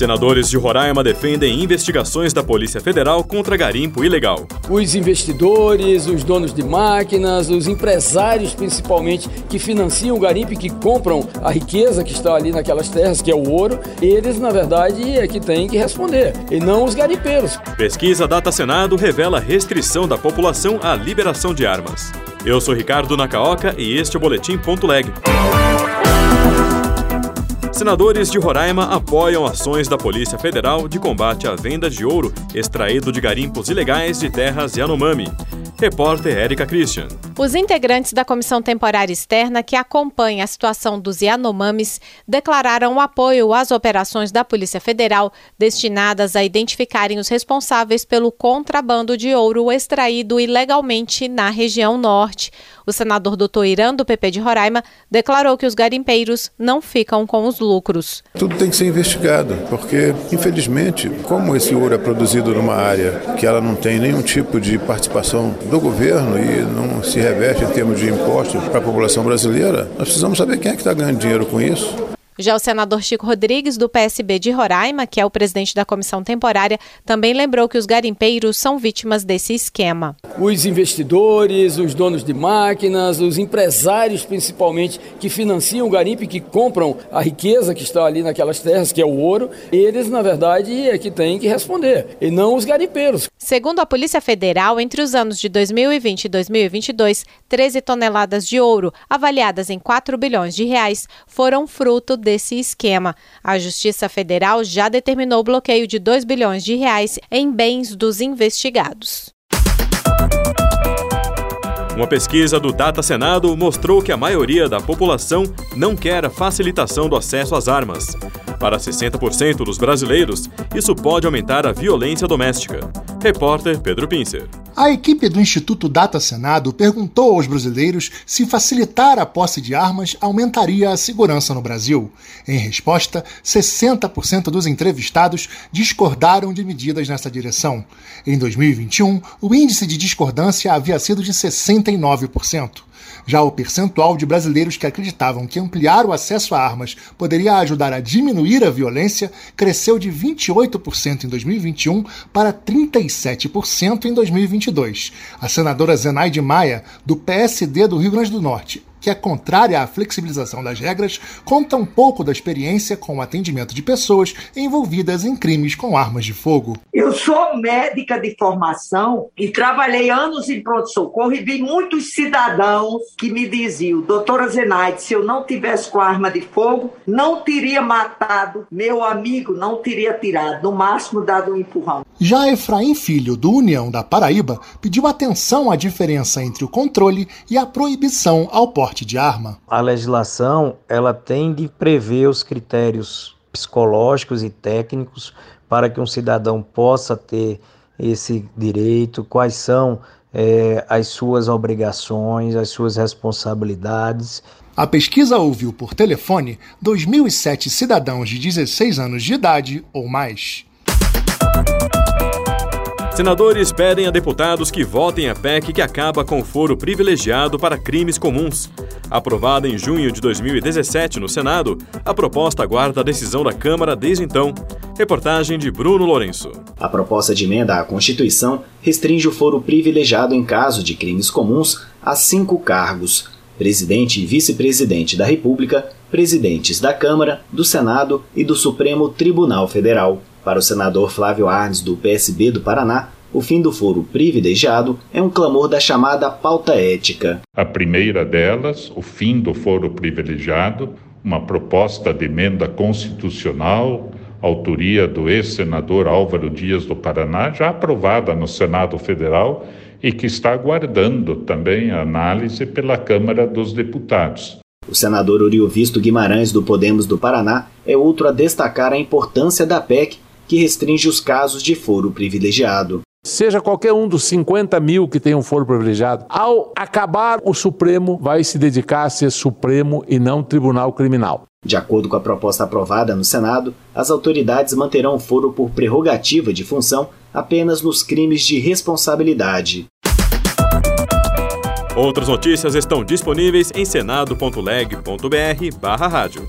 Senadores de Roraima defendem investigações da Polícia Federal contra garimpo ilegal. Os investidores, os donos de máquinas, os empresários principalmente que financiam o garimpo e que compram a riqueza que está ali naquelas terras, que é o ouro, eles na verdade é que têm que responder, e não os garimpeiros. Pesquisa Data Senado revela restrição da população à liberação de armas. Eu sou Ricardo Nacaoca e este é o Boletim Ponto Leg. Senadores de Roraima apoiam ações da Polícia Federal de combate à venda de ouro extraído de garimpos ilegais de terras Yanomami. Repórter Érica Christian. Os integrantes da Comissão Temporária Externa que acompanha a situação dos Yanomamis declararam apoio às operações da Polícia Federal destinadas a identificarem os responsáveis pelo contrabando de ouro extraído ilegalmente na região norte. O senador Dr. Irã, do PP de Roraima, declarou que os garimpeiros não ficam com os lucros. Tudo tem que ser investigado, porque, infelizmente, como esse ouro é produzido numa área que ela não tem nenhum tipo de participação do governo e não se reveste em termos de impostos para a população brasileira, nós precisamos saber quem é que está ganhando dinheiro com isso. Já o senador Chico Rodrigues, do PSB de Roraima, que é o presidente da comissão temporária, também lembrou que os garimpeiros são vítimas desse esquema. Os investidores, os donos de máquinas, os empresários principalmente que financiam o garimpo e que compram a riqueza que está ali naquelas terras, que é o ouro, eles na verdade é que têm que responder, e não os garimpeiros. Segundo a Polícia Federal, entre os anos de 2020 e 2022, 13 toneladas de ouro, avaliadas em 4 bilhões de reais, foram fruto desse esquema. A Justiça Federal já determinou o bloqueio de 2 bilhões de reais em bens dos investigados. Uma pesquisa do Data Senado mostrou que a maioria da população não quer a facilitação do acesso às armas. Para 60% dos brasileiros, isso pode aumentar a violência doméstica. Repórter Pedro Pincer. A equipe do Instituto Data Senado perguntou aos brasileiros se facilitar a posse de armas aumentaria a segurança no Brasil. Em resposta, 60% dos entrevistados discordaram de medidas nessa direção. Em 2021, o índice de discordância havia sido de 69%. Já o percentual de brasileiros que acreditavam que ampliar o acesso a armas poderia ajudar a diminuir a violência cresceu de 28% em 2021 para 37% em 2022. A senadora Zenaide Maia, do PSD do Rio Grande do Norte, que é contrária à flexibilização das regras, conta um pouco da experiência com o atendimento de pessoas envolvidas em crimes com armas de fogo. Eu sou médica de formação e trabalhei anos em pronto-socorro e vi muitos cidadãos que me diziam, doutora Zenaide, se eu não tivesse com arma de fogo, não teria matado meu amigo, não teria tirado, no máximo dado um empurrão. Já Efraim Filho, do União da Paraíba, pediu atenção à diferença entre o controle e a proibição ao porte porte de arma? A legislação ela tem de prever os critérios psicológicos e técnicos para que um cidadão possa ter esse direito, quais são é, as suas obrigações, as suas responsabilidades. A pesquisa ouviu por telefone 2.007 cidadãos de 16 anos de idade ou mais. Senadores pedem a deputados que votem a PEC que acaba com o foro privilegiado para crimes comuns. Aprovada em junho de 2017 no Senado, a proposta aguarda a decisão da Câmara desde então. Reportagem de Bruno Lourenço. A proposta de emenda à Constituição restringe o foro privilegiado em caso de crimes comuns a cinco cargos: presidente e vice-presidente da República, presidentes da Câmara, do Senado e do Supremo Tribunal Federal. Para o senador Flávio Arnes, do PSB do Paraná, o fim do foro privilegiado é um clamor da chamada pauta ética. A primeira delas, o fim do foro privilegiado, uma proposta de emenda constitucional, autoria do ex-senador Álvaro Dias do Paraná, já aprovada no Senado Federal e que está aguardando também a análise pela Câmara dos Deputados. O senador Oriovisto Guimarães do Podemos do Paraná é outro a destacar a importância da PEC que restringe os casos de foro privilegiado. seja qualquer um dos 50 mil que tenham foro privilegiado, ao acabar o Supremo, vai se dedicar a ser Supremo e não Tribunal Criminal. De acordo com a proposta aprovada no Senado, as autoridades manterão o foro por prerrogativa de função apenas nos crimes de responsabilidade. Outras notícias estão disponíveis em senado.leg.br/rádio.